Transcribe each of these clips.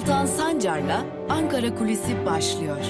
Altan Sancar'la Ankara Kulisi başlıyor.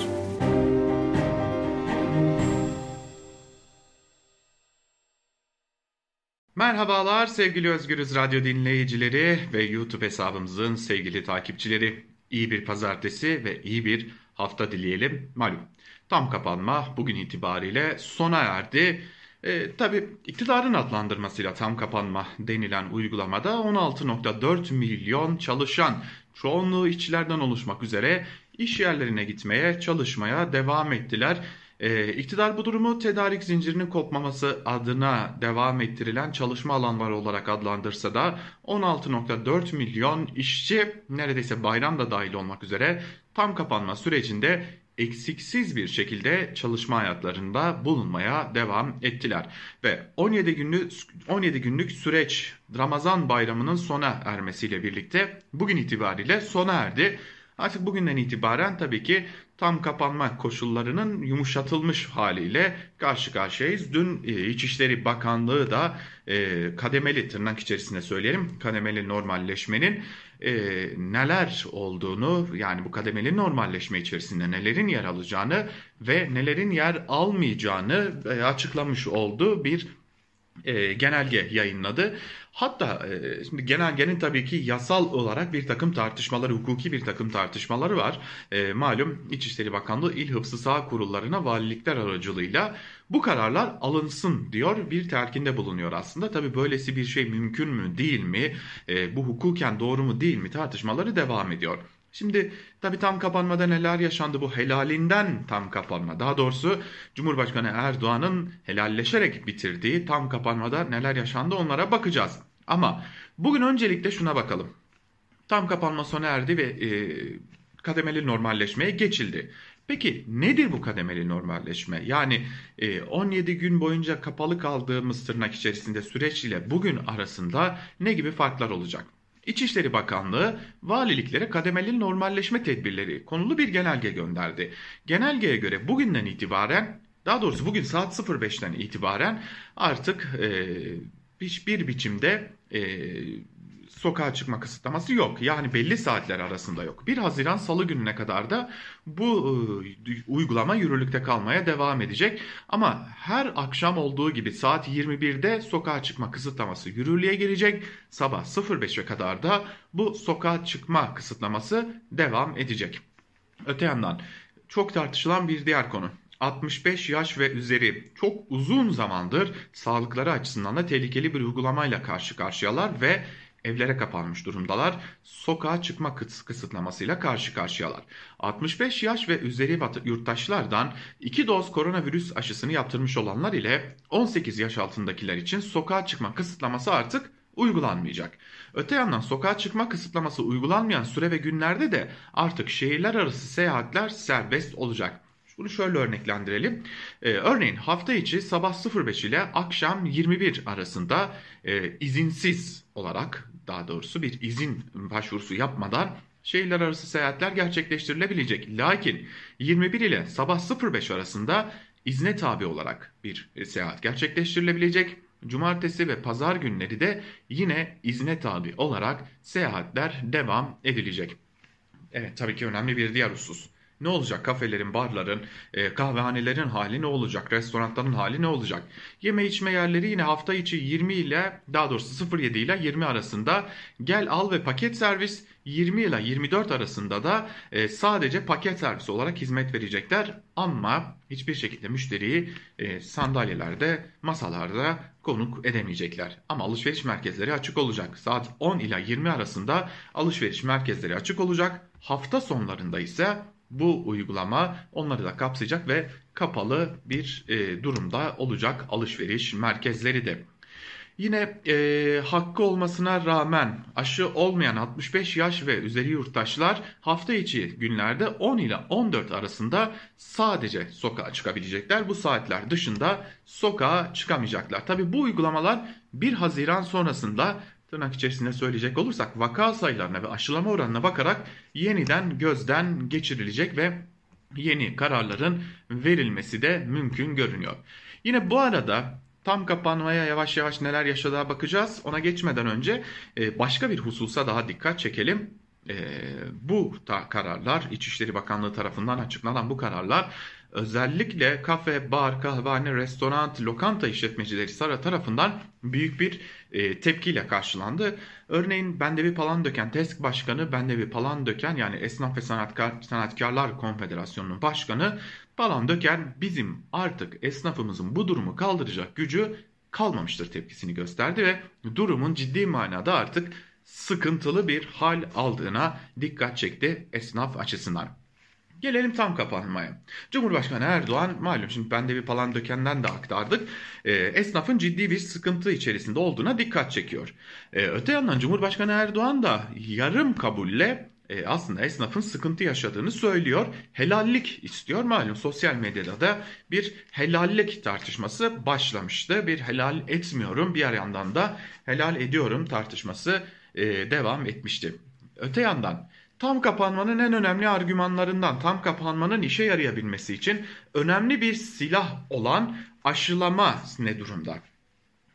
Merhabalar sevgili Özgürüz Radyo dinleyicileri ve YouTube hesabımızın sevgili takipçileri. İyi bir pazartesi ve iyi bir hafta dileyelim. Malum tam kapanma bugün itibariyle sona erdi. E, Tabi iktidarın adlandırmasıyla tam kapanma denilen uygulamada 16.4 milyon çalışan çoğunluğu işçilerden oluşmak üzere iş yerlerine gitmeye çalışmaya devam ettiler. E, iktidar bu durumu tedarik zincirinin kopmaması adına devam ettirilen çalışma alanları olarak adlandırsa da 16.4 milyon işçi neredeyse bayram da dahil olmak üzere tam kapanma sürecinde eksiksiz bir şekilde çalışma hayatlarında bulunmaya devam ettiler. Ve 17 günlük 17 günlük süreç Ramazan bayramının sona ermesiyle birlikte bugün itibariyle sona erdi. Artık bugünden itibaren tabii ki tam kapanma koşullarının yumuşatılmış haliyle karşı karşıyayız. Dün e, İçişleri Bakanlığı da e, kademeli tırnak içerisinde söyleyelim kademeli normalleşmenin e, neler olduğunu yani bu kademeli normalleşme içerisinde nelerin yer alacağını ve nelerin yer almayacağını açıklamış olduğu bir e, genelge yayınladı. Hatta e, şimdi genelgenin tabii ki yasal olarak bir takım tartışmaları, hukuki bir takım tartışmaları var. E, malum İçişleri Bakanlığı İl Hıfzı Sağ Kurullarına valilikler aracılığıyla bu kararlar alınsın diyor bir telkinde bulunuyor aslında. Tabii böylesi bir şey mümkün mü değil mi, e, bu hukuken doğru mu değil mi tartışmaları devam ediyor. Şimdi tabi tam kapanmada neler yaşandı bu helalinden tam kapanma. Daha doğrusu Cumhurbaşkanı Erdoğan'ın helalleşerek bitirdiği tam kapanmada neler yaşandı onlara bakacağız. Ama bugün öncelikle şuna bakalım. Tam kapanma sona erdi ve e, kademeli normalleşmeye geçildi. Peki nedir bu kademeli normalleşme? Yani e, 17 gün boyunca kapalı kaldığımız tırnak içerisinde süreç ile bugün arasında ne gibi farklar olacak? İçişleri Bakanlığı valiliklere kademeli normalleşme tedbirleri konulu bir genelge gönderdi. Genelgeye göre bugünden itibaren daha doğrusu bugün saat 05'ten itibaren artık e, hiçbir biçimde e, sokağa çıkma kısıtlaması yok. Yani belli saatler arasında yok. 1 Haziran Salı gününe kadar da bu e, uygulama yürürlükte kalmaya devam edecek. Ama her akşam olduğu gibi saat 21'de sokağa çıkma kısıtlaması yürürlüğe girecek. Sabah 05'e kadar da bu sokağa çıkma kısıtlaması devam edecek. Öte yandan çok tartışılan bir diğer konu. 65 yaş ve üzeri çok uzun zamandır sağlıkları açısından da tehlikeli bir uygulamayla karşı karşıyalar ve evlere kapanmış durumdalar. Sokağa çıkma kısıtlamasıyla karşı karşıyalar. 65 yaş ve üzeri yurttaşlardan 2 doz koronavirüs aşısını yaptırmış olanlar ile 18 yaş altındakiler için sokağa çıkma kısıtlaması artık uygulanmayacak. Öte yandan sokağa çıkma kısıtlaması uygulanmayan süre ve günlerde de artık şehirler arası seyahatler serbest olacak. Bunu şöyle örneklendirelim. Ee, örneğin hafta içi sabah 05 ile akşam 21 arasında e, izinsiz olarak daha doğrusu bir izin başvurusu yapmadan şehirler arası seyahatler gerçekleştirilebilecek. Lakin 21 ile sabah 05 arasında izne tabi olarak bir seyahat gerçekleştirilebilecek. Cumartesi ve pazar günleri de yine izne tabi olarak seyahatler devam edilecek. Evet tabii ki önemli bir diğer husus. Ne olacak? Kafelerin, barların, e, kahvehanelerin hali ne olacak? Restoranların hali ne olacak? Yeme içme yerleri yine hafta içi 20 ile daha doğrusu 07 ile 20 arasında gel al ve paket servis 20 ile 24 arasında da e, sadece paket servis olarak hizmet verecekler. Ama hiçbir şekilde müşteriyi e, sandalyelerde, masalarda konuk edemeyecekler. Ama alışveriş merkezleri açık olacak. Saat 10 ile 20 arasında alışveriş merkezleri açık olacak. Hafta sonlarında ise bu uygulama onları da kapsayacak ve kapalı bir e, durumda olacak alışveriş merkezleri de. Yine e, hakkı olmasına rağmen aşı olmayan 65 yaş ve üzeri yurttaşlar hafta içi günlerde 10 ile 14 arasında sadece sokağa çıkabilecekler. Bu saatler dışında sokağa çıkamayacaklar. Tabi bu uygulamalar 1 Haziran sonrasında tırnak içerisinde söyleyecek olursak vaka sayılarına ve aşılama oranına bakarak yeniden gözden geçirilecek ve yeni kararların verilmesi de mümkün görünüyor. Yine bu arada tam kapanmaya yavaş yavaş neler yaşadığa bakacağız. Ona geçmeden önce e, başka bir hususa daha dikkat çekelim. e, bu kararlar İçişleri Bakanlığı tarafından açıklanan bu kararlar özellikle kafe, bar, kahvehane, restoran, lokanta işletmecileri Sara tarafından büyük bir e, tepkiyle karşılandı. Örneğin Bendevi Palandöken TESK Başkanı Bendevi Palandöken yani Esnaf ve Sanatkar, Sanatkarlar Konfederasyonu'nun başkanı Palandöken bizim artık esnafımızın bu durumu kaldıracak gücü kalmamıştır tepkisini gösterdi ve durumun ciddi manada artık sıkıntılı bir hal aldığına dikkat çekti esnaf açısından. Gelelim tam kapanmaya. Cumhurbaşkanı Erdoğan malum şimdi ben de bir palan dökenden de aktardık. E, esnafın ciddi bir sıkıntı içerisinde olduğuna dikkat çekiyor. E, öte yandan Cumhurbaşkanı Erdoğan da yarım kabulle e, aslında esnafın sıkıntı yaşadığını söylüyor. Helallik istiyor. Malum sosyal medyada da bir helallik tartışması başlamıştı. Bir helal etmiyorum bir yandan da helal ediyorum tartışması e, devam etmişti. Öte yandan tam kapanmanın en önemli argümanlarından tam kapanmanın işe yarayabilmesi için önemli bir silah olan aşılama ne durumda?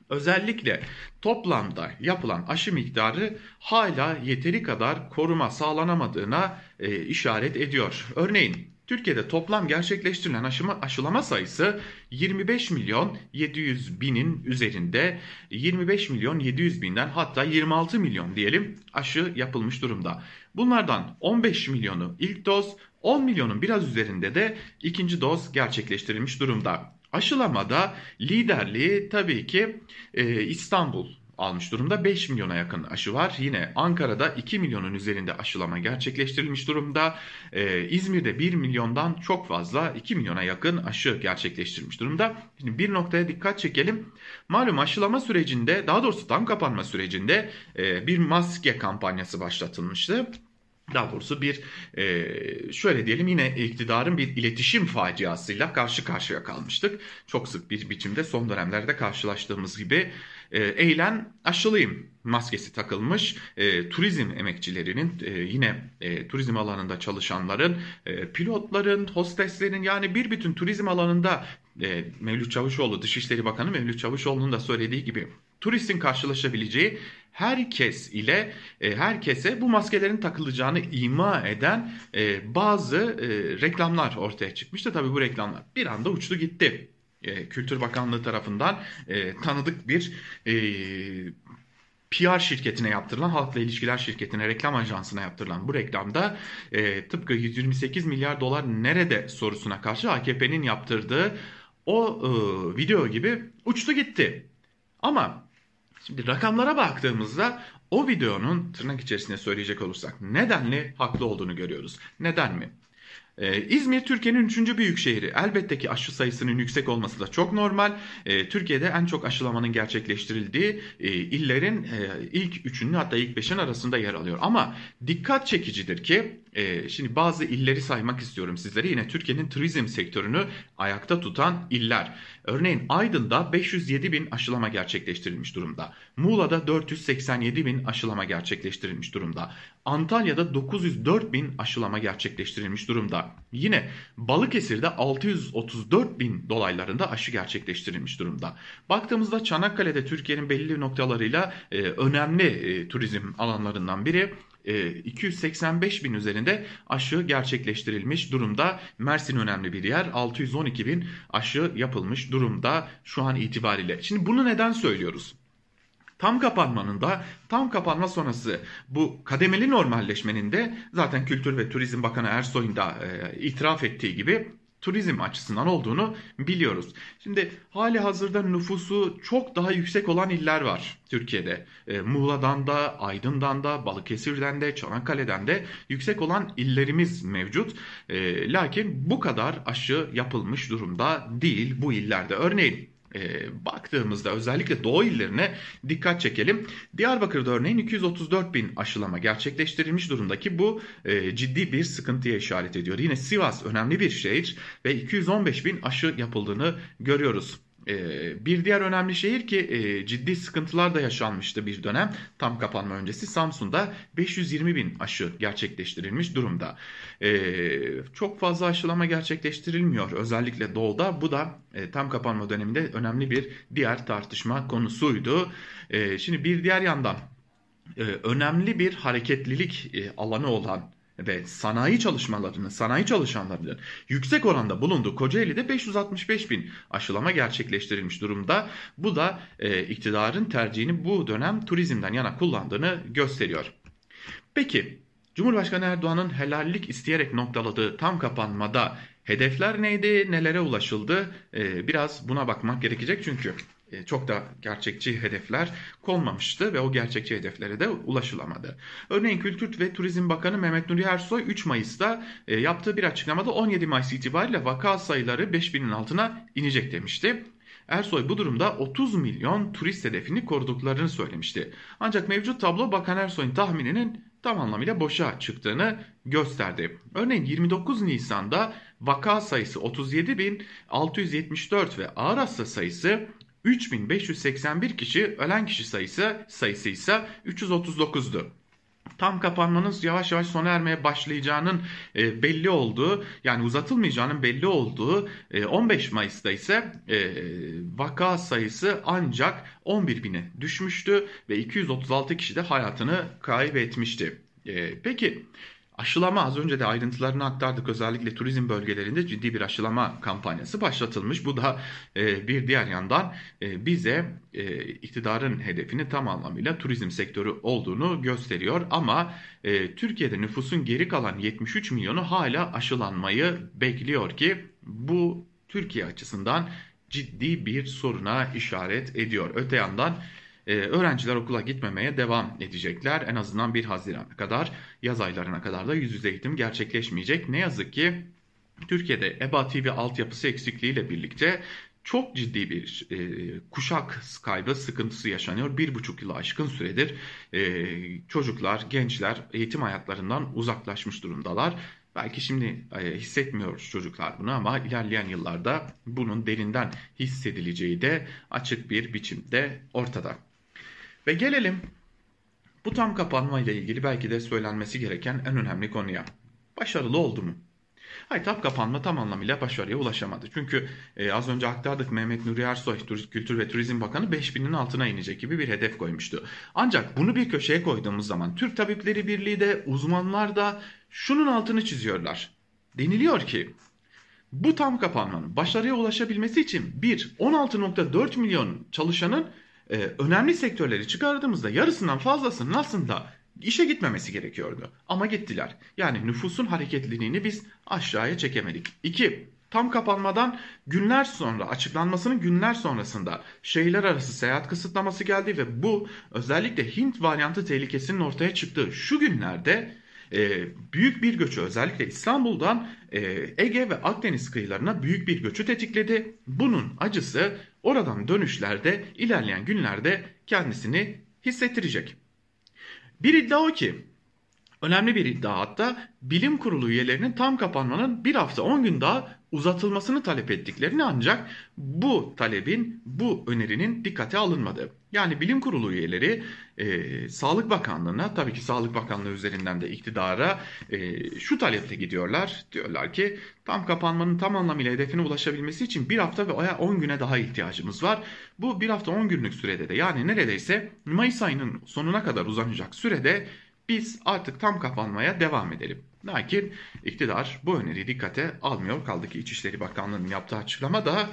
Özellikle toplamda yapılan aşı miktarı hala yeteri kadar koruma sağlanamadığına e, işaret ediyor. Örneğin Türkiye'de toplam gerçekleştirilen aşıma, aşılama sayısı 25 milyon 700 binin üzerinde 25 milyon 700 binden hatta 26 milyon diyelim aşı yapılmış durumda. Bunlardan 15 milyonu ilk doz 10 milyonun biraz üzerinde de ikinci doz gerçekleştirilmiş durumda. Aşılamada liderliği tabii ki e, İstanbul almış durumda. 5 milyona yakın aşı var. Yine Ankara'da 2 milyonun üzerinde aşılama gerçekleştirilmiş durumda. Ee, İzmir'de 1 milyondan çok fazla 2 milyona yakın aşı gerçekleştirilmiş durumda. Şimdi bir noktaya dikkat çekelim. Malum aşılama sürecinde daha doğrusu tam kapanma sürecinde e, bir maske kampanyası başlatılmıştı. Daha doğrusu bir e, şöyle diyelim yine iktidarın bir iletişim faciasıyla karşı karşıya kalmıştık. Çok sık bir biçimde son dönemlerde karşılaştığımız gibi e, eğlen aşılıyım maskesi takılmış e, turizm emekçilerinin e, yine e, turizm alanında çalışanların e, pilotların hosteslerin yani bir bütün turizm alanında e, Mevlüt Çavuşoğlu Dışişleri Bakanı Mevlüt Çavuşoğlu'nun da söylediği gibi turistin karşılaşabileceği herkes ile e, herkese bu maskelerin takılacağını ima eden e, bazı e, reklamlar ortaya çıkmıştı. Tabii bu reklamlar bir anda uçtu gitti. E, Kültür Bakanlığı tarafından e, tanıdık bir e, PR şirketine yaptırılan, halkla ilişkiler şirketine, reklam ajansına yaptırılan bu reklamda e, tıpkı 128 milyar dolar nerede sorusuna karşı AKP'nin yaptırdığı o e, video gibi uçtu gitti. Ama şimdi rakamlara baktığımızda o videonun tırnak içerisinde söyleyecek olursak nedenli haklı olduğunu görüyoruz. Neden mi? Ee, İzmir Türkiye'nin üçüncü büyük şehri. Elbette ki aşı sayısının yüksek olması da çok normal. Ee, Türkiye'de en çok aşılamanın gerçekleştirildiği e, illerin e, ilk üçünün hatta ilk beşin arasında yer alıyor. Ama dikkat çekicidir ki e, şimdi bazı illeri saymak istiyorum sizlere. Yine Türkiye'nin turizm sektörünü ayakta tutan iller. Örneğin Aydın'da 507 bin aşılama gerçekleştirilmiş durumda. Muğla'da 487 bin aşılama gerçekleştirilmiş durumda. Antalya'da 904 bin aşılama gerçekleştirilmiş durumda. Yine Balıkesir'de 634 bin dolaylarında aşı gerçekleştirilmiş durumda. Baktığımızda Çanakkale'de Türkiye'nin belli noktalarıyla e, önemli e, turizm alanlarından biri. 285 e, bin üzerinde aşı gerçekleştirilmiş durumda. Mersin önemli bir yer. 612 bin aşı yapılmış durumda şu an itibariyle. Şimdi bunu neden söylüyoruz? Tam kapanmanın da tam kapanma sonrası bu kademeli normalleşmenin de zaten Kültür ve Turizm Bakanı Ersoy'un da e, itiraf ettiği gibi turizm açısından olduğunu biliyoruz. Şimdi hali hazırda nüfusu çok daha yüksek olan iller var Türkiye'de. E, Muğla'dan da, Aydın'dan da, Balıkesir'den de, Çanakkale'den de yüksek olan illerimiz mevcut. E, lakin bu kadar aşı yapılmış durumda değil bu illerde. Örneğin e, baktığımızda özellikle doğu illerine dikkat çekelim. Diyarbakır'da örneğin 234 bin aşılama gerçekleştirilmiş durumdaki bu e, ciddi bir sıkıntıya işaret ediyor. Yine Sivas önemli bir şehir ve 215 bin aşı yapıldığını görüyoruz. Ee, bir diğer önemli şehir ki e, ciddi sıkıntılar da yaşanmıştı bir dönem tam kapanma öncesi Samsun'da 520 bin aşı gerçekleştirilmiş durumda. Ee, çok fazla aşılama gerçekleştirilmiyor özellikle doğuda bu da e, tam kapanma döneminde önemli bir diğer tartışma konusuydu. Ee, şimdi bir diğer yandan e, önemli bir hareketlilik alanı olan ve sanayi çalışmalarının, sanayi çalışanlarının yüksek oranda bulunduğu Kocaeli'de 565 bin aşılama gerçekleştirilmiş durumda. Bu da e, iktidarın tercihini bu dönem turizmden yana kullandığını gösteriyor. Peki Cumhurbaşkanı Erdoğan'ın helallik isteyerek noktaladığı tam kapanmada hedefler neydi, nelere ulaşıldı? Ee, biraz buna bakmak gerekecek çünkü e, çok da gerçekçi hedefler konmamıştı ve o gerçekçi hedeflere de ulaşılamadı. Örneğin Kültür ve Turizm Bakanı Mehmet Nuri Ersoy 3 Mayıs'ta e, yaptığı bir açıklamada 17 Mayıs itibariyle vaka sayıları 5000'in altına inecek demişti. Ersoy bu durumda 30 milyon turist hedefini koruduklarını söylemişti. Ancak mevcut tablo Bakan Ersoy'un tahmininin tam anlamıyla boşa çıktığını gösterdi. Örneğin 29 Nisan'da vaka sayısı 37.674 ve ağır hasta sayısı 3581 kişi, ölen kişi sayısı sayısı ise 339'du tam kapanmanın yavaş yavaş sona ermeye başlayacağının e, belli olduğu yani uzatılmayacağının belli olduğu 15 e, Mayıs'ta ise e, vaka sayısı ancak 11 bine düşmüştü ve 236 kişi de hayatını kaybetmişti. Peki Aşılama az önce de ayrıntılarını aktardık. Özellikle turizm bölgelerinde ciddi bir aşılama kampanyası başlatılmış. Bu da e, bir diğer yandan e, bize e, iktidarın hedefini tam anlamıyla turizm sektörü olduğunu gösteriyor. Ama e, Türkiye'de nüfusun geri kalan 73 milyonu hala aşılanmayı bekliyor ki bu Türkiye açısından ciddi bir soruna işaret ediyor. Öte yandan ee, öğrenciler okula gitmemeye devam edecekler. En azından 1 Haziran'a kadar yaz aylarına kadar da yüz yüze eğitim gerçekleşmeyecek. Ne yazık ki Türkiye'de EBA TV altyapısı eksikliğiyle birlikte çok ciddi bir e, kuşak kaybı sıkıntısı yaşanıyor. Bir buçuk yılı aşkın süredir e, çocuklar, gençler eğitim hayatlarından uzaklaşmış durumdalar. Belki şimdi e, hissetmiyor çocuklar bunu ama ilerleyen yıllarda bunun derinden hissedileceği de açık bir biçimde ortada. Ve gelelim bu tam kapanma ile ilgili belki de söylenmesi gereken en önemli konuya. Başarılı oldu mu? Hayır tam kapanma tam anlamıyla başarıya ulaşamadı. Çünkü e, az önce aktardık Mehmet Nuri Ersoy Kültür ve Turizm Bakanı 5000'in altına inecek gibi bir hedef koymuştu. Ancak bunu bir köşeye koyduğumuz zaman Türk Tabipleri Birliği de uzmanlar da şunun altını çiziyorlar. Deniliyor ki bu tam kapanmanın başarıya ulaşabilmesi için bir 16.4 milyon çalışanın e, önemli sektörleri çıkardığımızda yarısından fazlasının aslında işe gitmemesi gerekiyordu. Ama gittiler. Yani nüfusun hareketliliğini biz aşağıya çekemedik. 2. Tam kapanmadan günler sonra açıklanmasının günler sonrasında şehirler arası seyahat kısıtlaması geldi ve bu özellikle Hint varyantı tehlikesinin ortaya çıktığı şu günlerde e, büyük bir göçü özellikle İstanbul'dan e, Ege ve Akdeniz kıyılarına büyük bir göçü tetikledi. Bunun acısı oradan dönüşlerde ilerleyen günlerde kendisini hissettirecek. Bir iddia o ki önemli bir iddia hatta bilim kurulu üyelerinin tam kapanmanın bir hafta 10 gün daha uzatılmasını talep ettiklerini ancak bu talebin, bu önerinin dikkate alınmadı. Yani bilim kurulu üyeleri e, Sağlık Bakanlığı'na tabii ki Sağlık Bakanlığı üzerinden de iktidara e, şu talepte gidiyorlar. Diyorlar ki tam kapanmanın tam anlamıyla hedefine ulaşabilmesi için bir hafta ve 10 güne daha ihtiyacımız var. Bu bir hafta 10 günlük sürede de yani neredeyse Mayıs ayının sonuna kadar uzanacak sürede biz artık tam kapanmaya devam edelim. Lakin iktidar bu öneriyi dikkate almıyor. Kaldı ki İçişleri Bakanlığı'nın yaptığı açıklama da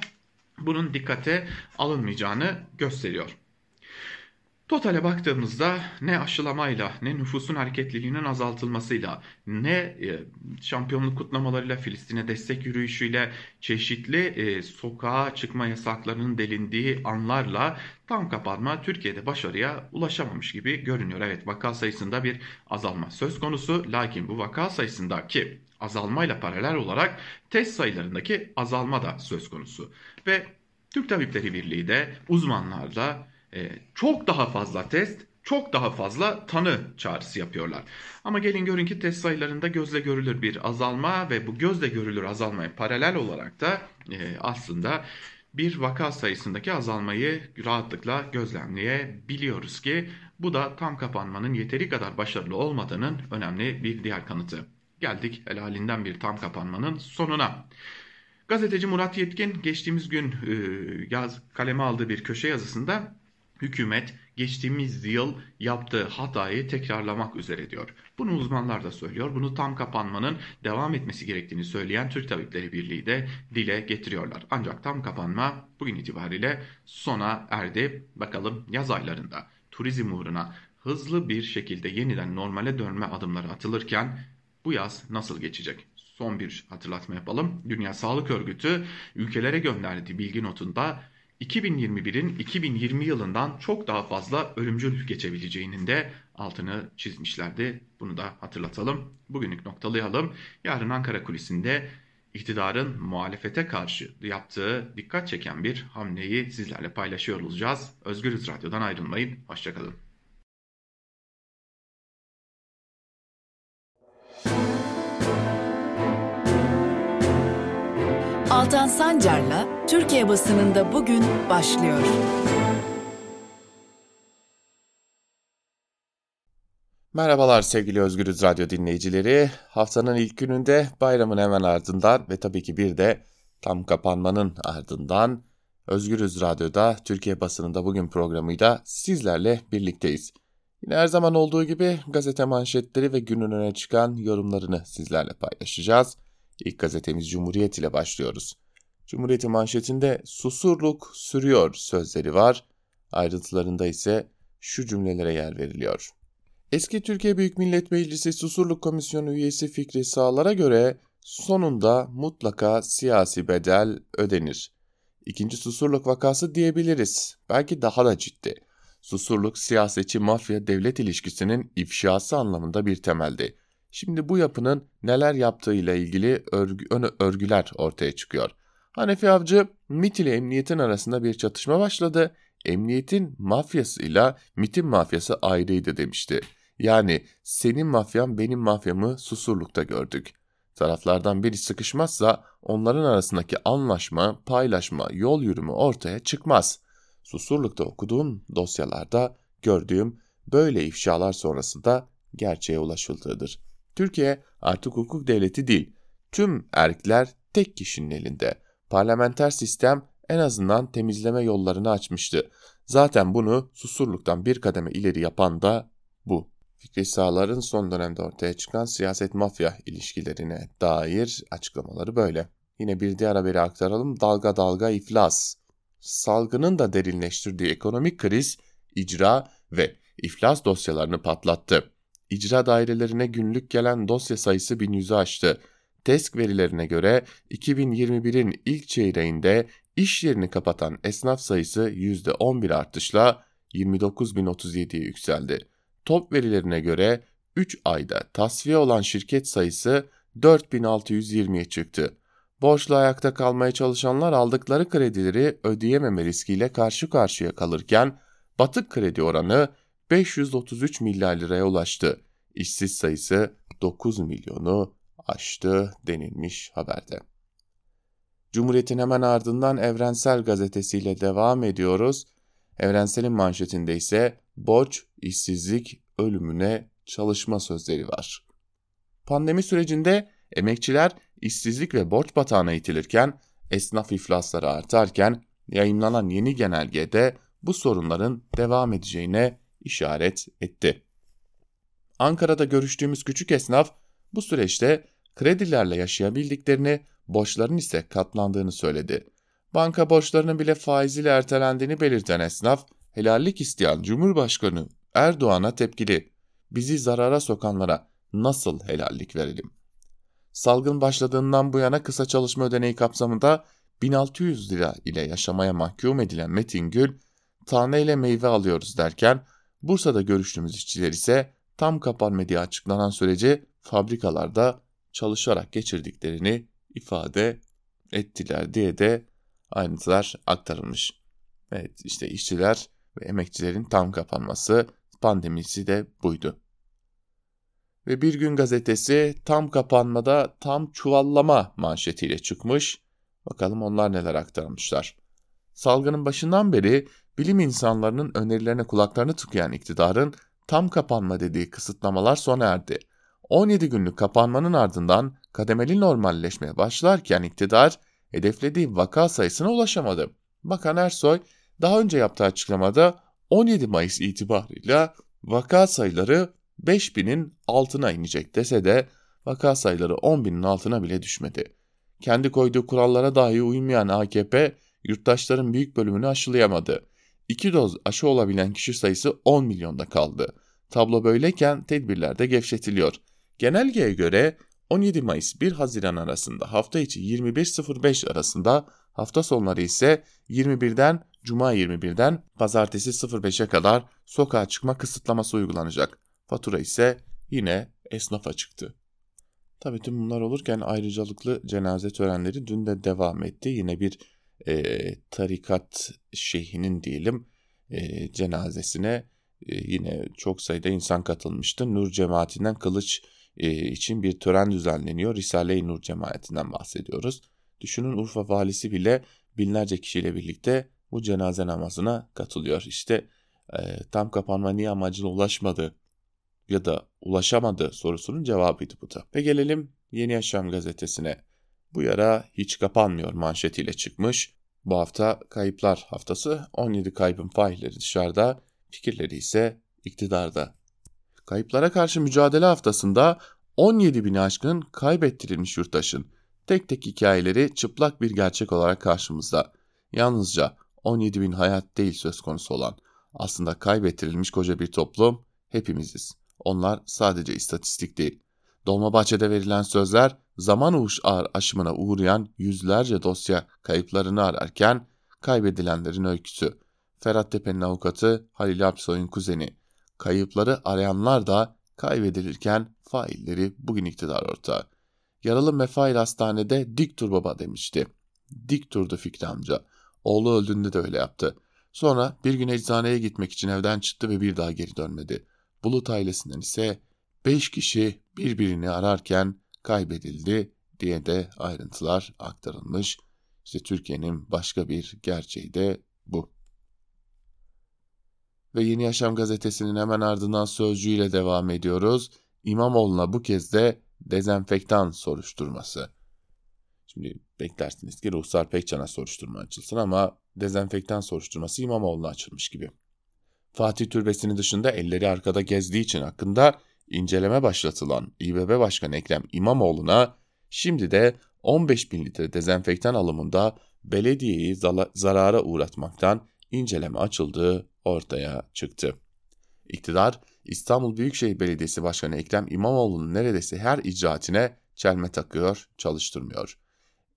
bunun dikkate alınmayacağını gösteriyor. Totale baktığımızda ne aşılamayla, ne nüfusun hareketliliğinin azaltılmasıyla, ne e, şampiyonluk kutlamalarıyla, Filistin'e destek yürüyüşüyle, çeşitli e, sokağa çıkma yasaklarının delindiği anlarla tam kapanma Türkiye'de başarıya ulaşamamış gibi görünüyor. Evet vaka sayısında bir azalma söz konusu lakin bu vaka sayısındaki azalmayla paralel olarak test sayılarındaki azalma da söz konusu. Ve Türk Tabipleri Birliği de uzmanlarla çok daha fazla test, çok daha fazla tanı çağrısı yapıyorlar. Ama gelin görün ki test sayılarında gözle görülür bir azalma ve bu gözle görülür azalmaya paralel olarak da e, aslında bir vaka sayısındaki azalmayı rahatlıkla gözlemleyebiliyoruz ki bu da tam kapanmanın yeteri kadar başarılı olmadığının önemli bir diğer kanıtı. Geldik helalinden bir tam kapanmanın sonuna. Gazeteci Murat Yetkin geçtiğimiz gün e, yaz kaleme aldığı bir köşe yazısında Hükümet geçtiğimiz yıl yaptığı hatayı tekrarlamak üzere diyor. Bunu uzmanlar da söylüyor. Bunu tam kapanmanın devam etmesi gerektiğini söyleyen Türk Tabipleri Birliği de dile getiriyorlar. Ancak tam kapanma bugün itibariyle sona erdi. Bakalım yaz aylarında turizm uğruna hızlı bir şekilde yeniden normale dönme adımları atılırken bu yaz nasıl geçecek? Son bir hatırlatma yapalım. Dünya Sağlık Örgütü ülkelere gönderdiği bilgi notunda 2021'in 2020 yılından çok daha fazla ölümcül geçebileceğinin de altını çizmişlerdi. Bunu da hatırlatalım. Bugünlük noktalayalım. Yarın Ankara kulisinde iktidarın muhalefete karşı yaptığı dikkat çeken bir hamleyi sizlerle paylaşıyor olacağız. Özgürüz Radyo'dan ayrılmayın. Hoşçakalın. Altan Sancar'la Türkiye basınında bugün başlıyor. Merhabalar sevgili Özgürüz Radyo dinleyicileri. Haftanın ilk gününde bayramın hemen ardından ve tabii ki bir de tam kapanmanın ardından Özgürüz Radyo'da Türkiye basınında bugün programıyla sizlerle birlikteyiz. Yine her zaman olduğu gibi gazete manşetleri ve günün öne çıkan yorumlarını sizlerle paylaşacağız. İlk gazetemiz Cumhuriyet ile başlıyoruz. Cumhuriyet'in manşetinde susurluk sürüyor sözleri var. Ayrıntılarında ise şu cümlelere yer veriliyor. Eski Türkiye Büyük Millet Meclisi Susurluk Komisyonu üyesi Fikri Sağlar'a göre sonunda mutlaka siyasi bedel ödenir. İkinci Susurluk vakası diyebiliriz. Belki daha da ciddi. Susurluk siyasetçi mafya devlet ilişkisinin ifşası anlamında bir temeldi. Şimdi bu yapının neler yaptığıyla ilgili örgü, örgüler ortaya çıkıyor. Hanefi Avcı, MIT ile emniyetin arasında bir çatışma başladı. Emniyetin mafyasıyla MIT'in mafyası ayrıydı demişti. Yani senin mafyan benim mafyamı susurlukta gördük. Taraflardan biri sıkışmazsa onların arasındaki anlaşma, paylaşma, yol yürümü ortaya çıkmaz. Susurlukta okuduğum dosyalarda gördüğüm böyle ifşalar sonrasında gerçeğe ulaşıldığıdır. Türkiye artık hukuk devleti değil. Tüm erkler tek kişinin elinde. Parlamenter sistem en azından temizleme yollarını açmıştı. Zaten bunu susurluktan bir kademe ileri yapan da bu. Fikri Sağlar'ın son dönemde ortaya çıkan siyaset mafya ilişkilerine dair açıklamaları böyle. Yine bir diğer haberi aktaralım. Dalga dalga iflas. Salgının da derinleştirdiği ekonomik kriz icra ve iflas dosyalarını patlattı. İcra dairelerine günlük gelen dosya sayısı 1100'ü aştı. TESK verilerine göre 2021'in ilk çeyreğinde iş yerini kapatan esnaf sayısı %11 artışla 29.037'ye yükseldi. Top verilerine göre 3 ayda tasfiye olan şirket sayısı 4620'ye çıktı. Borçlu ayakta kalmaya çalışanlar aldıkları kredileri ödeyememe riskiyle karşı karşıya kalırken batık kredi oranı 533 milyar liraya ulaştı. İşsiz sayısı 9 milyonu aştı denilmiş haberde. Cumhuriyet'in hemen ardından Evrensel gazetesiyle devam ediyoruz. Evrensel'in manşetinde ise borç, işsizlik, ölümüne çalışma sözleri var. Pandemi sürecinde emekçiler işsizlik ve borç batağına itilirken, esnaf iflasları artarken yayınlanan yeni genelgede bu sorunların devam edeceğine işaret etti. Ankara'da görüştüğümüz küçük esnaf bu süreçte kredilerle yaşayabildiklerini, borçların ise katlandığını söyledi. Banka borçlarının bile faiziyle ertelendiğini belirten esnaf, helallik isteyen Cumhurbaşkanı Erdoğan'a tepkili. Bizi zarara sokanlara nasıl helallik verelim? Salgın başladığından bu yana kısa çalışma ödeneği kapsamında 1600 lira ile yaşamaya mahkum edilen Metin Gül, taneyle meyve alıyoruz derken Bursa'da görüştüğümüz işçiler ise tam kapanma diye açıklanan süreci fabrikalarda çalışarak geçirdiklerini ifade ettiler diye de ayrıntılar aktarılmış. Evet işte işçiler ve emekçilerin tam kapanması pandemisi de buydu. Ve Bir Gün Gazetesi tam kapanmada tam çuvallama manşetiyle çıkmış. Bakalım onlar neler aktarmışlar. Salgının başından beri bilim insanlarının önerilerine kulaklarını tıkayan iktidarın tam kapanma dediği kısıtlamalar sona erdi. 17 günlük kapanmanın ardından kademeli normalleşmeye başlarken iktidar hedeflediği vaka sayısına ulaşamadı. Bakan Ersoy daha önce yaptığı açıklamada 17 Mayıs itibarıyla vaka sayıları 5000'in altına inecek dese de vaka sayıları 10.000'in altına bile düşmedi. Kendi koyduğu kurallara dahi uymayan AKP yurttaşların büyük bölümünü aşılayamadı. İki doz aşı olabilen kişi sayısı 10 milyonda kaldı. Tablo böyleyken tedbirler de gevşetiliyor. Genelgeye göre 17 Mayıs 1 Haziran arasında hafta içi 21.05 arasında hafta sonları ise 21'den Cuma 21'den Pazartesi 05'e kadar sokağa çıkma kısıtlaması uygulanacak. Fatura ise yine esnafa çıktı. Tabii tüm bunlar olurken ayrıcalıklı cenaze törenleri dün de devam etti. Yine bir e, tarikat şeyhinin diyelim e, cenazesine e, yine çok sayıda insan katılmıştı. Nur cemaatinden kılıç e, için bir tören düzenleniyor. Risale-i Nur cemaatinden bahsediyoruz. Düşünün Urfa valisi bile binlerce kişiyle birlikte bu cenaze namazına katılıyor. İşte e, tam kapanma niye amacına ulaşmadı ya da ulaşamadı sorusunun cevabıydı bu da. Ve gelelim Yeni Yaşam gazetesine. Bu yara hiç kapanmıyor manşetiyle çıkmış. Bu hafta kayıplar haftası 17 kaybın failleri dışarıda, fikirleri ise iktidarda. Kayıplara karşı mücadele haftasında 17 bin aşkın kaybettirilmiş yurttaşın tek tek hikayeleri çıplak bir gerçek olarak karşımızda. Yalnızca 17 bin hayat değil söz konusu olan. Aslında kaybettirilmiş koca bir toplum hepimiziz. Onlar sadece istatistik değil. Dolmabahçe'de verilen sözler zaman aşımına uğrayan yüzlerce dosya kayıplarını ararken kaybedilenlerin öyküsü. Ferhat Tepe'nin avukatı Halil Apsoy'un kuzeni. Kayıpları arayanlar da kaybedilirken failleri bugün iktidar ortağı. Yaralı mefail hastanede dik dur baba demişti. Dik durdu Fikri amca. Oğlu öldüğünde de öyle yaptı. Sonra bir gün eczaneye gitmek için evden çıktı ve bir daha geri dönmedi. Bulut ailesinden ise beş kişi birbirini ararken kaybedildi diye de ayrıntılar aktarılmış. İşte Türkiye'nin başka bir gerçeği de bu. Ve Yeni Yaşam gazetesinin hemen ardından sözcüğüyle devam ediyoruz. İmamoğlu'na bu kez de dezenfektan soruşturması. Şimdi beklersiniz ki Ruhsar Pekcan'a soruşturma açılsın ama dezenfektan soruşturması İmamoğlu'na açılmış gibi. Fatih Türbesi'nin dışında elleri arkada gezdiği için hakkında inceleme başlatılan İBB Başkanı Ekrem İmamoğlu'na şimdi de 15 bin litre dezenfektan alımında belediyeyi zarara uğratmaktan inceleme açıldığı ortaya çıktı. İktidar, İstanbul Büyükşehir Belediyesi Başkanı Ekrem İmamoğlu'nun neredeyse her icraatine çelme takıyor, çalıştırmıyor.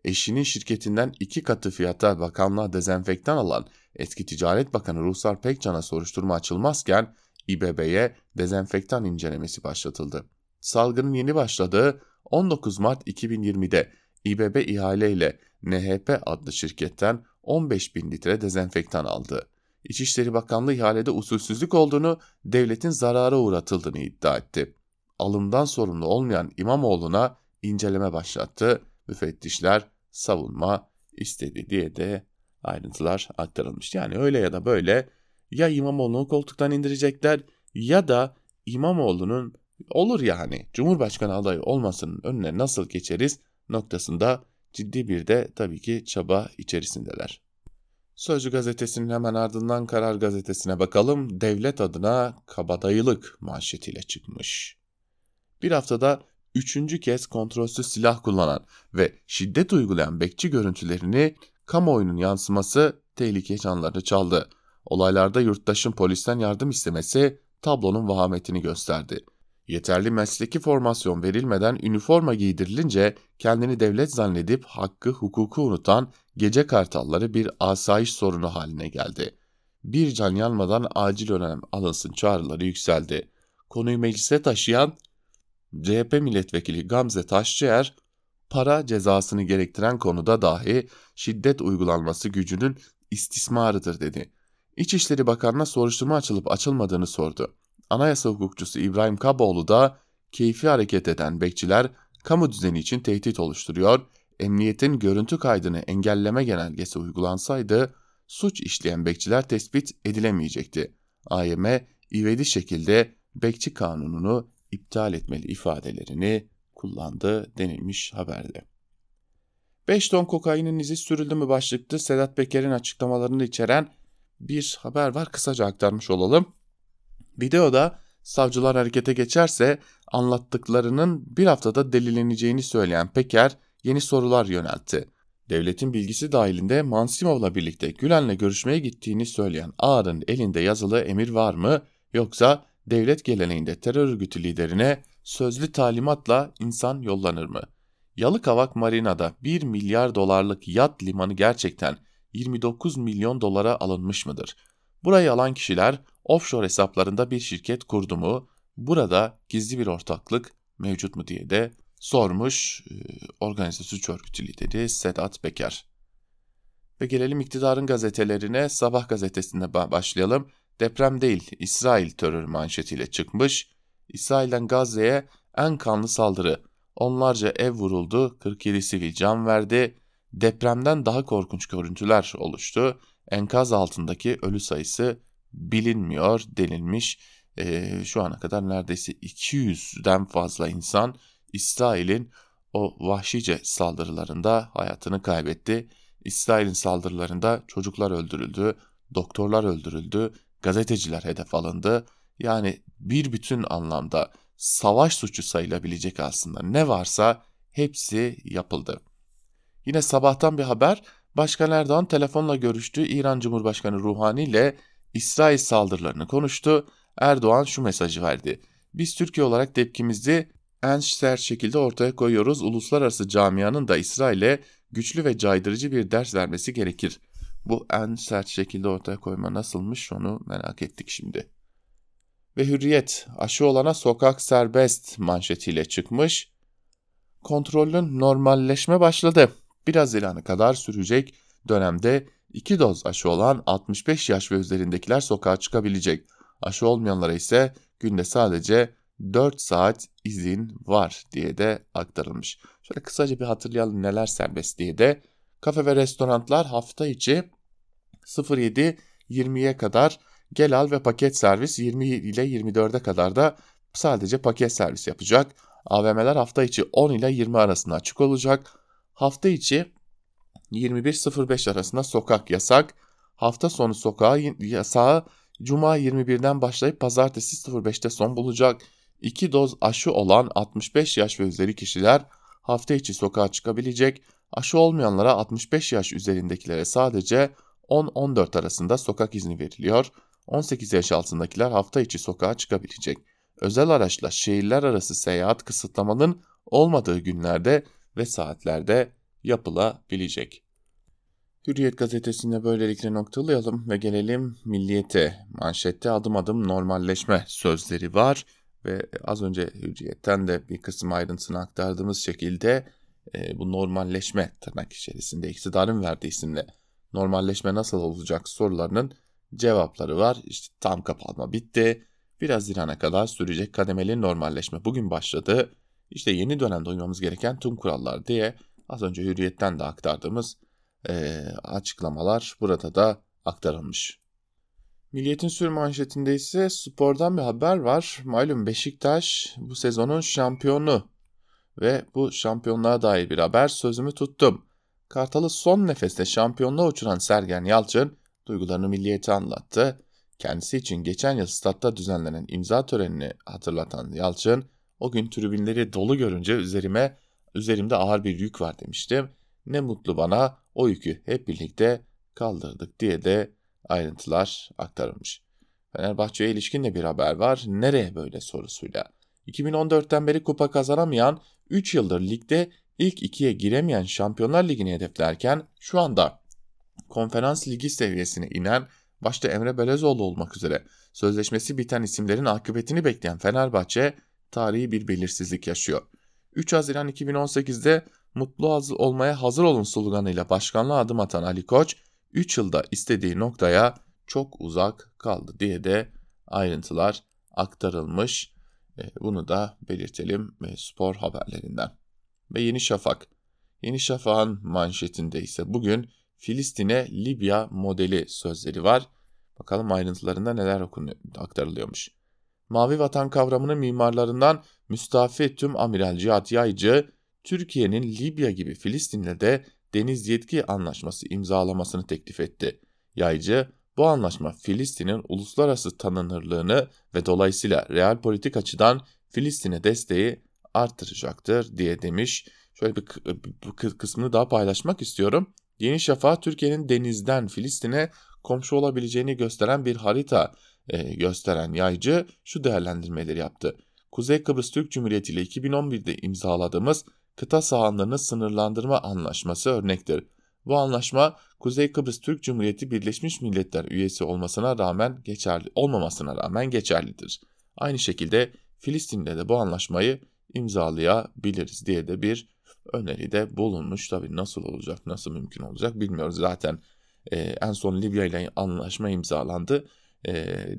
Eşinin şirketinden iki katı fiyata bakanlığa dezenfektan alan eski Ticaret Bakanı Ruhsar Pekcan'a soruşturma açılmazken İBB'ye dezenfektan incelemesi başlatıldı. Salgının yeni başladığı 19 Mart 2020'de İBB ihaleyle NHP adlı şirketten 15 bin litre dezenfektan aldı. İçişleri Bakanlığı ihalede usulsüzlük olduğunu, devletin zarara uğratıldığını iddia etti. Alımdan sorumlu olmayan İmamoğlu'na inceleme başlattı. Müfettişler savunma istedi diye de ayrıntılar aktarılmış. Yani öyle ya da böyle ya İmamoğlu'nu koltuktan indirecekler ya da İmamoğlu'nun olur yani Cumhurbaşkanı adayı olmasının önüne nasıl geçeriz noktasında ciddi bir de tabii ki çaba içerisindeler. Sözcü gazetesinin hemen ardından Karar gazetesine bakalım. Devlet adına kabadayılık manşetiyle çıkmış. Bir haftada üçüncü kez kontrolsüz silah kullanan ve şiddet uygulayan bekçi görüntülerini kamuoyunun yansıması tehlike çanlarını çaldı. Olaylarda yurttaşın polisten yardım istemesi tablonun vahametini gösterdi. Yeterli mesleki formasyon verilmeden üniforma giydirilince kendini devlet zannedip hakkı hukuku unutan gece kartalları bir asayiş sorunu haline geldi. Bir can yanmadan acil önem alınsın çağrıları yükseldi. Konuyu meclise taşıyan CHP milletvekili Gamze Taşçıer, para cezasını gerektiren konuda dahi şiddet uygulanması gücünün istismarıdır dedi. İçişleri Bakanı'na soruşturma açılıp açılmadığını sordu. Anayasa hukukçusu İbrahim Kaboğlu da keyfi hareket eden bekçiler kamu düzeni için tehdit oluşturuyor, emniyetin görüntü kaydını engelleme genelgesi uygulansaydı suç işleyen bekçiler tespit edilemeyecekti. AYM ivedi şekilde bekçi kanununu iptal etmeli ifadelerini kullandı denilmiş haberde. 5 ton kokainin izi sürüldü mü başlıklı Sedat Peker'in açıklamalarını içeren bir haber var kısaca aktarmış olalım. Videoda savcılar harekete geçerse anlattıklarının bir haftada delileneceğini söyleyen Peker yeni sorular yöneltti. Devletin bilgisi dahilinde Mansimov'la birlikte Gülen'le görüşmeye gittiğini söyleyen Ağar'ın elinde yazılı emir var mı yoksa devlet geleneğinde terör örgütü liderine sözlü talimatla insan yollanır mı? Yalıkavak Marina'da 1 milyar dolarlık yat limanı gerçekten 29 milyon dolara alınmış mıdır? Burayı alan kişiler offshore hesaplarında bir şirket kurdu mu? Burada gizli bir ortaklık mevcut mu diye de sormuş e, organize suç örgütü lideri Sedat Peker. Ve gelelim iktidarın gazetelerine Sabah gazetesinde başlayalım. Deprem değil İsrail terör manşetiyle çıkmış. İsrail'den Gazze'ye en kanlı saldırı. Onlarca ev vuruldu, 47 sivil can verdi. Depremden daha korkunç görüntüler oluştu. Enkaz altındaki ölü sayısı bilinmiyor denilmiş. E, şu ana kadar neredeyse 200'den fazla insan İsrail'in o vahşice saldırılarında hayatını kaybetti. İsrail'in saldırılarında çocuklar öldürüldü, doktorlar öldürüldü, gazeteciler hedef alındı. Yani bir bütün anlamda savaş suçu sayılabilecek aslında ne varsa hepsi yapıldı. Yine sabahtan bir haber Başkan Erdoğan telefonla görüştü. İran Cumhurbaşkanı Ruhani ile İsrail saldırılarını konuştu. Erdoğan şu mesajı verdi. Biz Türkiye olarak tepkimizi en sert şekilde ortaya koyuyoruz. Uluslararası camianın da İsrail'e güçlü ve caydırıcı bir ders vermesi gerekir. Bu en sert şekilde ortaya koyma nasılmış onu merak ettik şimdi. Ve Hürriyet aşı olana sokak serbest manşetiyle çıkmış. Kontrolün normalleşme başladı. Biraz ilanı kadar sürecek dönemde 2 doz aşı olan 65 yaş ve üzerindekiler sokağa çıkabilecek. Aşı olmayanlara ise günde sadece 4 saat izin var diye de aktarılmış. Şöyle kısaca bir hatırlayalım neler serbest diye de. Kafe ve restoranlar hafta içi 07-20'ye kadar gel al ve paket servis 20 ile 24'e kadar da sadece paket servis yapacak. AVM'ler hafta içi 10 ile 20 arasında açık olacak. Hafta içi 21.05 arasında sokak yasak. Hafta sonu sokağa yasağı Cuma 21'den başlayıp pazartesi 05'te son bulacak. 2 doz aşı olan 65 yaş ve üzeri kişiler hafta içi sokağa çıkabilecek. Aşı olmayanlara 65 yaş üzerindekilere sadece 10-14 arasında sokak izni veriliyor. 18 yaş altındakiler hafta içi sokağa çıkabilecek. Özel araçla şehirler arası seyahat kısıtlamanın olmadığı günlerde ve saatlerde yapılabilecek. Hürriyet gazetesinde böylelikle noktalayalım ve gelelim Milliyet'e. Manşette adım adım normalleşme sözleri var ve az önce Hürriyet'ten de bir kısım ayrıntısını aktardığımız şekilde e, bu normalleşme tırnak içerisinde iktidarın verdiği isimle normalleşme nasıl olacak sorularının cevapları var. İşte tam kapanma bitti. Biraz İran'a kadar sürecek kademeli normalleşme bugün başladı. İşte yeni dönemde uymamız gereken tüm kurallar diye az önce Hürriyet'ten de aktardığımız e, açıklamalar burada da aktarılmış. Milliyetin sür manşetinde ise spordan bir haber var. Malum Beşiktaş bu sezonun şampiyonu ve bu şampiyonluğa dair bir haber sözümü tuttum. Kartal'ı son nefeste şampiyonluğa uçuran Sergen Yalçın duygularını milliyete anlattı. Kendisi için geçen yıl statta düzenlenen imza törenini hatırlatan Yalçın, o gün tribünleri dolu görünce üzerime üzerimde ağır bir yük var demiştim. Ne mutlu bana o yükü hep birlikte kaldırdık diye de ayrıntılar aktarılmış. Fenerbahçe'ye ilişkin de bir haber var. Nereye böyle sorusuyla. 2014'ten beri kupa kazanamayan, 3 yıldır ligde ilk ikiye giremeyen Şampiyonlar Ligi'ni hedeflerken şu anda konferans ligi seviyesine inen başta Emre Belezoğlu olmak üzere sözleşmesi biten isimlerin akıbetini bekleyen Fenerbahçe tarihi bir belirsizlik yaşıyor. 3 Haziran 2018'de mutlu olmaya hazır olun sloganıyla başkanlığa adım atan Ali Koç 3 yılda istediği noktaya çok uzak kaldı diye de ayrıntılar aktarılmış. E, bunu da belirtelim e, spor haberlerinden. Ve Yeni Şafak. Yeni Şafak'ın manşetinde ise bugün Filistin'e Libya modeli sözleri var. Bakalım ayrıntılarında neler okunuyor, aktarılıyormuş. Mavi vatan kavramının mimarlarından Müstafi Tüm Amiral Cihat Yaycı, Türkiye'nin Libya gibi Filistin'le de deniz yetki anlaşması imzalamasını teklif etti. Yaycı, Bu anlaşma Filistin'in uluslararası tanınırlığını ve dolayısıyla real politik açıdan Filistin'e desteği artıracaktır diye demiş. Şöyle bir, kısmını daha paylaşmak istiyorum. Yeni Şafak Türkiye'nin denizden Filistin'e komşu olabileceğini gösteren bir harita e, gösteren yaycı şu değerlendirmeleri yaptı. Kuzey Kıbrıs Türk Cumhuriyeti ile 2011'de imzaladığımız kıta sahanlarını sınırlandırma anlaşması örnektir. Bu anlaşma Kuzey Kıbrıs Türk Cumhuriyeti Birleşmiş Milletler üyesi olmasına rağmen geçerli olmamasına rağmen geçerlidir. Aynı şekilde Filistin'de de bu anlaşmayı imzalayabiliriz diye de bir öneride bulunmuş. Tabii nasıl olacak, nasıl mümkün olacak bilmiyoruz. Zaten e, en son Libya ile anlaşma imzalandı. E,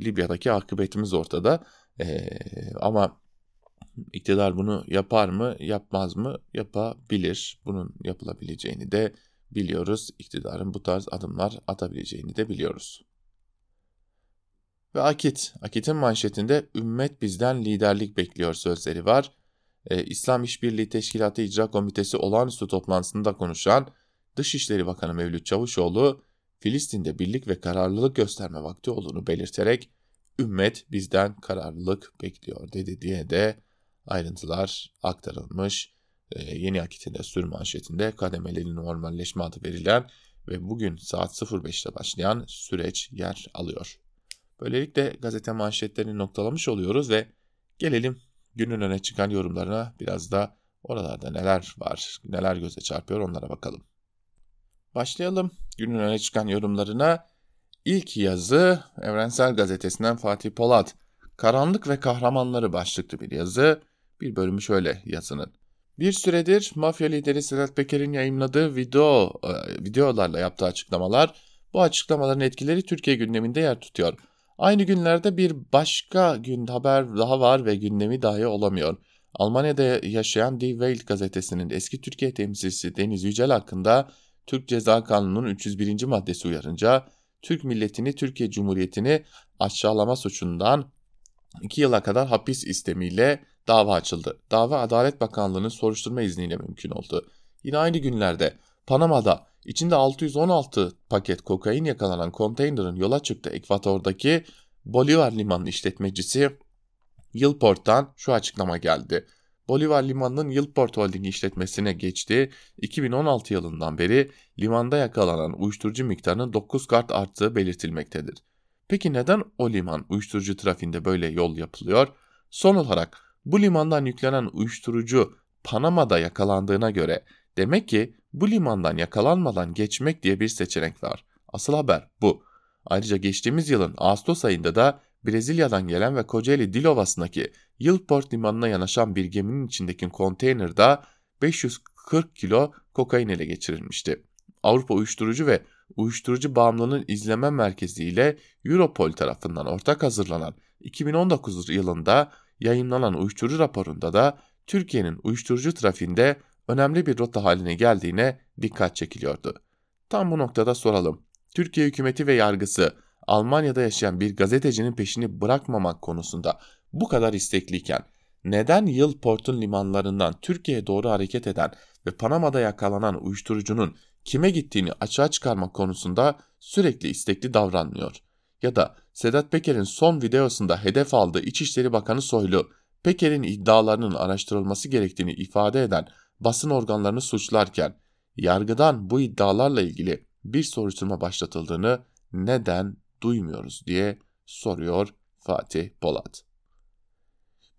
Libya'daki akıbetimiz ortada. E, ama iktidar bunu yapar mı, yapmaz mı? Yapabilir. Bunun yapılabileceğini de biliyoruz. İktidarın bu tarz adımlar atabileceğini de biliyoruz. Ve Akit, Akit'in manşetinde ümmet bizden liderlik bekliyor sözleri var. Ee, İslam İşbirliği Teşkilatı İcra Komitesi olağanüstü toplantısında konuşan Dışişleri Bakanı Mevlüt Çavuşoğlu, Filistin'de birlik ve kararlılık gösterme vakti olduğunu belirterek ümmet bizden kararlılık bekliyor dedi diye de ayrıntılar aktarılmış. Ee, yeni Akit'in sür manşetinde kademeli normalleşme adı verilen ve bugün saat 05'te başlayan süreç yer alıyor. Böylelikle gazete manşetlerini noktalamış oluyoruz ve gelelim günün öne çıkan yorumlarına biraz da oralarda neler var, neler göze çarpıyor onlara bakalım. Başlayalım günün öne çıkan yorumlarına. İlk yazı Evrensel Gazetesi'nden Fatih Polat. Karanlık ve Kahramanları başlıklı bir yazı. Bir bölümü şöyle yazının. Bir süredir mafya lideri Sedat Peker'in yayınladığı video e, videolarla yaptığı açıklamalar bu açıklamaların etkileri Türkiye gündeminde yer tutuyor. Aynı günlerde bir başka gün haber daha var ve gündemi dahi olamıyor. Almanya'da yaşayan Die Welt gazetesinin eski Türkiye temsilcisi Deniz Yücel hakkında Türk Ceza Kanunu'nun 301. maddesi uyarınca Türk milletini Türkiye Cumhuriyeti'ni aşağılama suçundan 2 yıla kadar hapis istemiyle dava açıldı. Dava Adalet Bakanlığı'nın soruşturma izniyle mümkün oldu. Yine aynı günlerde Panama'da içinde 616 paket kokain yakalanan konteynerin yola çıktı Ekvator'daki Bolivar Limanı işletmecisi Yılport'tan şu açıklama geldi. Bolivar Limanı'nın Yılport Holding işletmesine geçti. 2016 yılından beri limanda yakalanan uyuşturucu miktarının 9 kart arttığı belirtilmektedir. Peki neden o liman uyuşturucu trafiğinde böyle yol yapılıyor? Son olarak bu limandan yüklenen uyuşturucu Panama'da yakalandığına göre demek ki bu limandan yakalanmadan geçmek diye bir seçenek var. Asıl haber bu. Ayrıca geçtiğimiz yılın Ağustos ayında da Brezilya'dan gelen ve Kocaeli Dilovası'ndaki Yılport limanına yanaşan bir geminin içindeki konteynerda 540 kilo kokain ele geçirilmişti. Avrupa Uyuşturucu ve Uyuşturucu Bağımlılığının İzleme Merkezi ile Europol tarafından ortak hazırlanan 2019 yılında yayınlanan uyuşturucu raporunda da Türkiye'nin uyuşturucu trafiğinde önemli bir rota haline geldiğine dikkat çekiliyordu. Tam bu noktada soralım. Türkiye hükümeti ve yargısı Almanya'da yaşayan bir gazetecinin peşini bırakmamak konusunda bu kadar istekliyken neden Yılport'un limanlarından Türkiye'ye doğru hareket eden ve Panama'da yakalanan uyuşturucunun kime gittiğini açığa çıkarmak konusunda sürekli istekli davranmıyor? Ya da Sedat Peker'in son videosunda hedef aldığı İçişleri Bakanı Soylu, Peker'in iddialarının araştırılması gerektiğini ifade eden basın organlarını suçlarken, yargıdan bu iddialarla ilgili bir soruşturma başlatıldığını neden duymuyoruz diye soruyor Fatih Polat.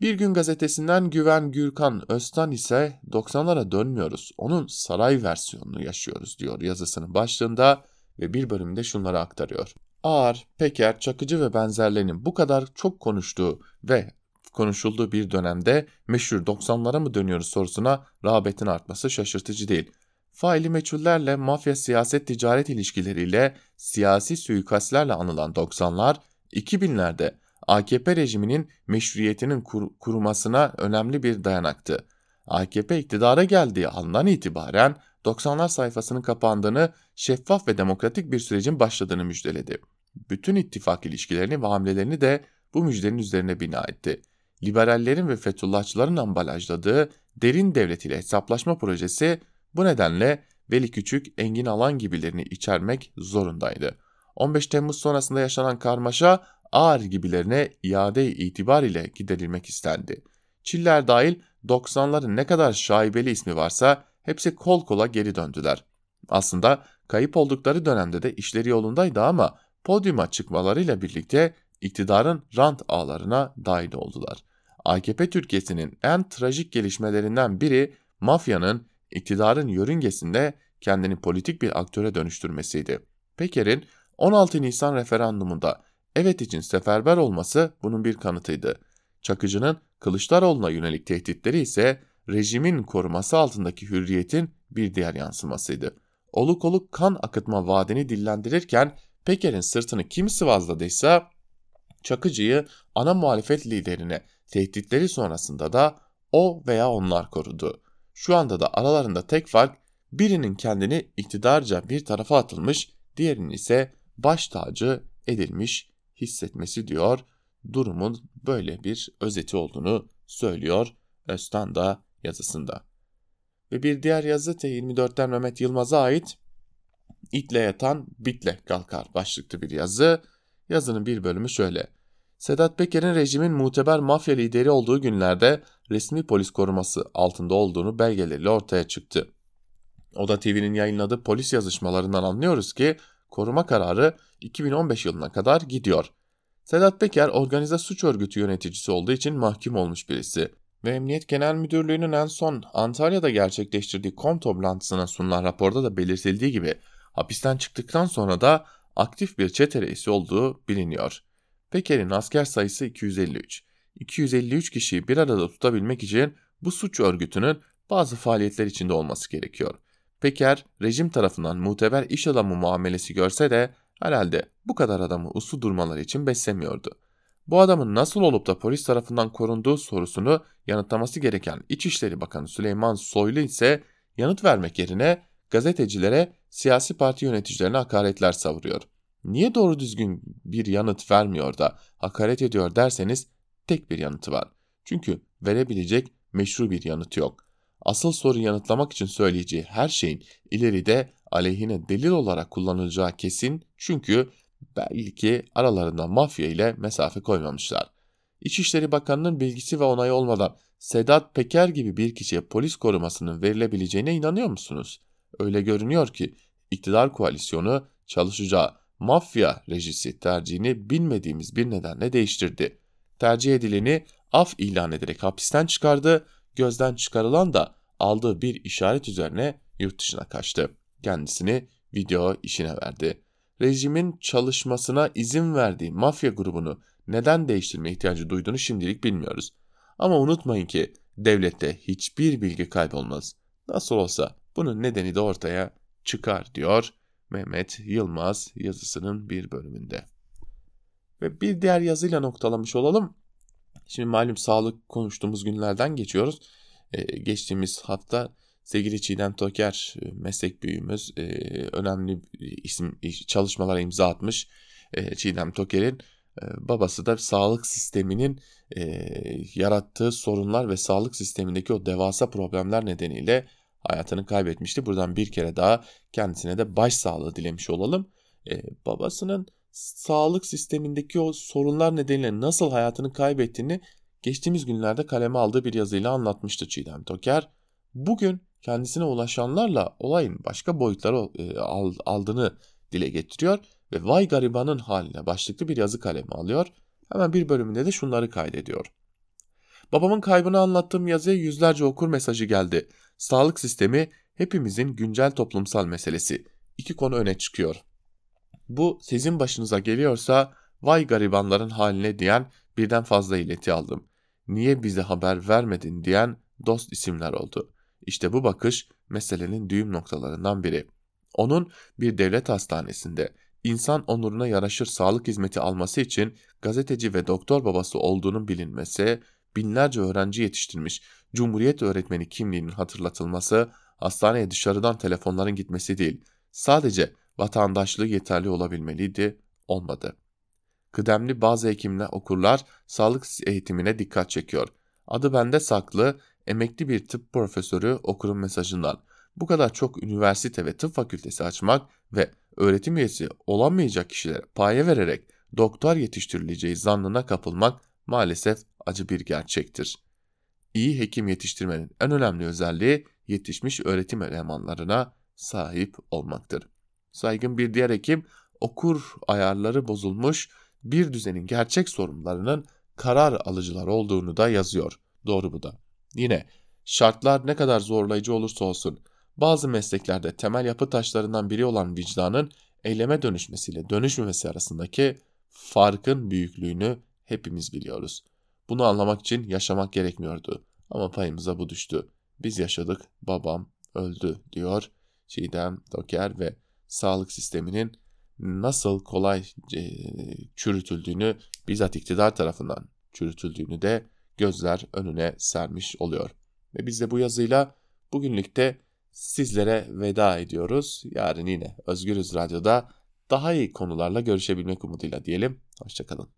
Bir gün gazetesinden Güven Gürkan Öztan ise 90'lara dönmüyoruz, onun saray versiyonunu yaşıyoruz diyor yazısının başlığında ve bir bölümde şunları aktarıyor. Ağar, Peker, Çakıcı ve benzerlerinin bu kadar çok konuştuğu ve konuşulduğu bir dönemde meşhur 90'lara mı dönüyoruz sorusuna rağbetin artması şaşırtıcı değil. Faili meçhullerle mafya siyaset ticaret ilişkileriyle siyasi suikastlerle anılan 90'lar 2000'lerde AKP rejiminin meşruiyetinin kur kurumasına önemli bir dayanaktı. AKP iktidara geldiği andan itibaren 90'lar sayfasının kapandığını, şeffaf ve demokratik bir sürecin başladığını müjdeledi. Bütün ittifak ilişkilerini ve hamlelerini de bu müjdenin üzerine bina etti. Liberallerin ve Fethullahçıların ambalajladığı derin devlet ile hesaplaşma projesi bu nedenle Veli Küçük, Engin Alan gibilerini içermek zorundaydı. 15 Temmuz sonrasında yaşanan karmaşa ağır gibilerine iade itibar giderilmek istendi. Çiller dahil 90'ların ne kadar şaibeli ismi varsa hepsi kol kola geri döndüler. Aslında kayıp oldukları dönemde de işleri yolundaydı ama podyuma çıkmalarıyla birlikte iktidarın rant ağlarına dahil oldular. AKP Türkiye'sinin en trajik gelişmelerinden biri mafyanın iktidarın yörüngesinde kendini politik bir aktöre dönüştürmesiydi. Peker'in 16 Nisan referandumunda evet için seferber olması bunun bir kanıtıydı. Çakıcı'nın Kılıçdaroğlu'na yönelik tehditleri ise rejimin koruması altındaki hürriyetin bir diğer yansımasıydı. Oluk oluk kan akıtma vaadini dillendirirken Peker'in sırtını kim sıvazladıysa Çakıcı'yı ana muhalefet liderine tehditleri sonrasında da o veya onlar korudu. Şu anda da aralarında tek fark birinin kendini iktidarca bir tarafa atılmış, diğerinin ise baş tacı edilmiş hissetmesi diyor. Durumun böyle bir özeti olduğunu söylüyor Öztan da yazısında. Ve bir diğer yazı T24'ten Mehmet Yılmaz'a ait İtle yatan bitle kalkar başlıklı bir yazı. Yazının bir bölümü şöyle. Sedat Peker'in rejimin muteber mafya lideri olduğu günlerde resmi polis koruması altında olduğunu belgeleriyle ortaya çıktı. Oda TV'nin yayınladığı polis yazışmalarından anlıyoruz ki koruma kararı 2015 yılına kadar gidiyor. Sedat Peker organize suç örgütü yöneticisi olduğu için mahkum olmuş birisi ve Emniyet Genel Müdürlüğü'nün en son Antalya'da gerçekleştirdiği kom toplantısına sunulan raporda da belirtildiği gibi hapisten çıktıktan sonra da aktif bir çete reisi olduğu biliniyor. Peker'in asker sayısı 253. 253 kişiyi bir arada tutabilmek için bu suç örgütünün bazı faaliyetler içinde olması gerekiyor. Peker, rejim tarafından muteber iş adamı muamelesi görse de herhalde bu kadar adamı uslu durmaları için beslemiyordu. Bu adamın nasıl olup da polis tarafından korunduğu sorusunu yanıtlaması gereken İçişleri Bakanı Süleyman Soylu ise yanıt vermek yerine gazetecilere, siyasi parti yöneticilerine hakaretler savuruyor. Niye doğru düzgün bir yanıt vermiyor da hakaret ediyor derseniz tek bir yanıtı var. Çünkü verebilecek meşru bir yanıt yok. Asıl soru yanıtlamak için söyleyeceği her şeyin ileride aleyhine delil olarak kullanılacağı kesin çünkü belki aralarında mafya ile mesafe koymamışlar. İçişleri Bakanı'nın bilgisi ve onayı olmadan Sedat Peker gibi bir kişiye polis korumasının verilebileceğine inanıyor musunuz? Öyle görünüyor ki iktidar koalisyonu çalışacağı mafya rejisi tercihini bilmediğimiz bir nedenle değiştirdi. Tercih edileni af ilan ederek hapisten çıkardı, gözden çıkarılan da aldığı bir işaret üzerine yurt dışına kaçtı. Kendisini video işine verdi. Rejimin çalışmasına izin verdiği mafya grubunu neden değiştirme ihtiyacı duyduğunu şimdilik bilmiyoruz. Ama unutmayın ki devlette hiçbir bilgi kaybolmaz. Nasıl olsa bunun nedeni de ortaya çıkar diyor Mehmet Yılmaz yazısının bir bölümünde. Ve bir diğer yazıyla noktalamış olalım. Şimdi malum sağlık konuştuğumuz günlerden geçiyoruz. Ee, geçtiğimiz hafta sevgili Çiğdem Toker e, meslek büyüğümüz e, önemli isim çalışmalara imza atmış. E, Çiğdem Toker'in babası da sağlık sisteminin yarattığı sorunlar ve sağlık sistemindeki o devasa problemler nedeniyle hayatını kaybetmişti. Buradan bir kere daha kendisine de başsağlığı dilemiş olalım. Babasının sağlık sistemindeki o sorunlar nedeniyle nasıl hayatını kaybettiğini geçtiğimiz günlerde kaleme aldığı bir yazıyla anlatmıştı Çiğdem Toker. Bugün kendisine ulaşanlarla olayın başka boyutları e, aldığını dile getiriyor ve Vay Garibanın haline başlıklı bir yazı kalemi alıyor. Hemen bir bölümünde de şunları kaydediyor. Babamın kaybını anlattığım yazıya yüzlerce okur mesajı geldi. Sağlık sistemi hepimizin güncel toplumsal meselesi. İki konu öne çıkıyor. Bu sizin başınıza geliyorsa vay garibanların haline diyen birden fazla ileti aldım. Niye bize haber vermedin diyen dost isimler oldu. İşte bu bakış meselenin düğüm noktalarından biri. Onun bir devlet hastanesinde insan onuruna yaraşır sağlık hizmeti alması için gazeteci ve doktor babası olduğunun bilinmesi, binlerce öğrenci yetiştirmiş Cumhuriyet öğretmeni kimliğinin hatırlatılması, hastaneye dışarıdan telefonların gitmesi değil, sadece vatandaşlığı yeterli olabilmeliydi, olmadı. Kıdemli bazı hekimler okurlar sağlık eğitimine dikkat çekiyor. Adı bende saklı, emekli bir tıp profesörü okurun mesajından. Bu kadar çok üniversite ve tıp fakültesi açmak ve öğretim üyesi olamayacak kişilere paye vererek doktor yetiştirileceği zannına kapılmak maalesef acı bir gerçektir. İyi hekim yetiştirmenin en önemli özelliği yetişmiş öğretim elemanlarına sahip olmaktır. Saygın bir diğer hekim okur ayarları bozulmuş bir düzenin gerçek sorunlarının karar alıcılar olduğunu da yazıyor. Doğru bu da. Yine şartlar ne kadar zorlayıcı olursa olsun bazı mesleklerde temel yapı taşlarından biri olan vicdanın eyleme dönüşmesiyle dönüşmemesi arasındaki farkın büyüklüğünü hepimiz biliyoruz. Bunu anlamak için yaşamak gerekmiyordu ama payımıza bu düştü. Biz yaşadık, babam öldü diyor Çiğdem Doker ve sağlık sisteminin nasıl kolay çürütüldüğünü bizzat iktidar tarafından çürütüldüğünü de gözler önüne sermiş oluyor. Ve biz de bu yazıyla bugünlükte sizlere veda ediyoruz. Yarın yine Özgürüz Radyo'da daha iyi konularla görüşebilmek umuduyla diyelim. Hoşçakalın.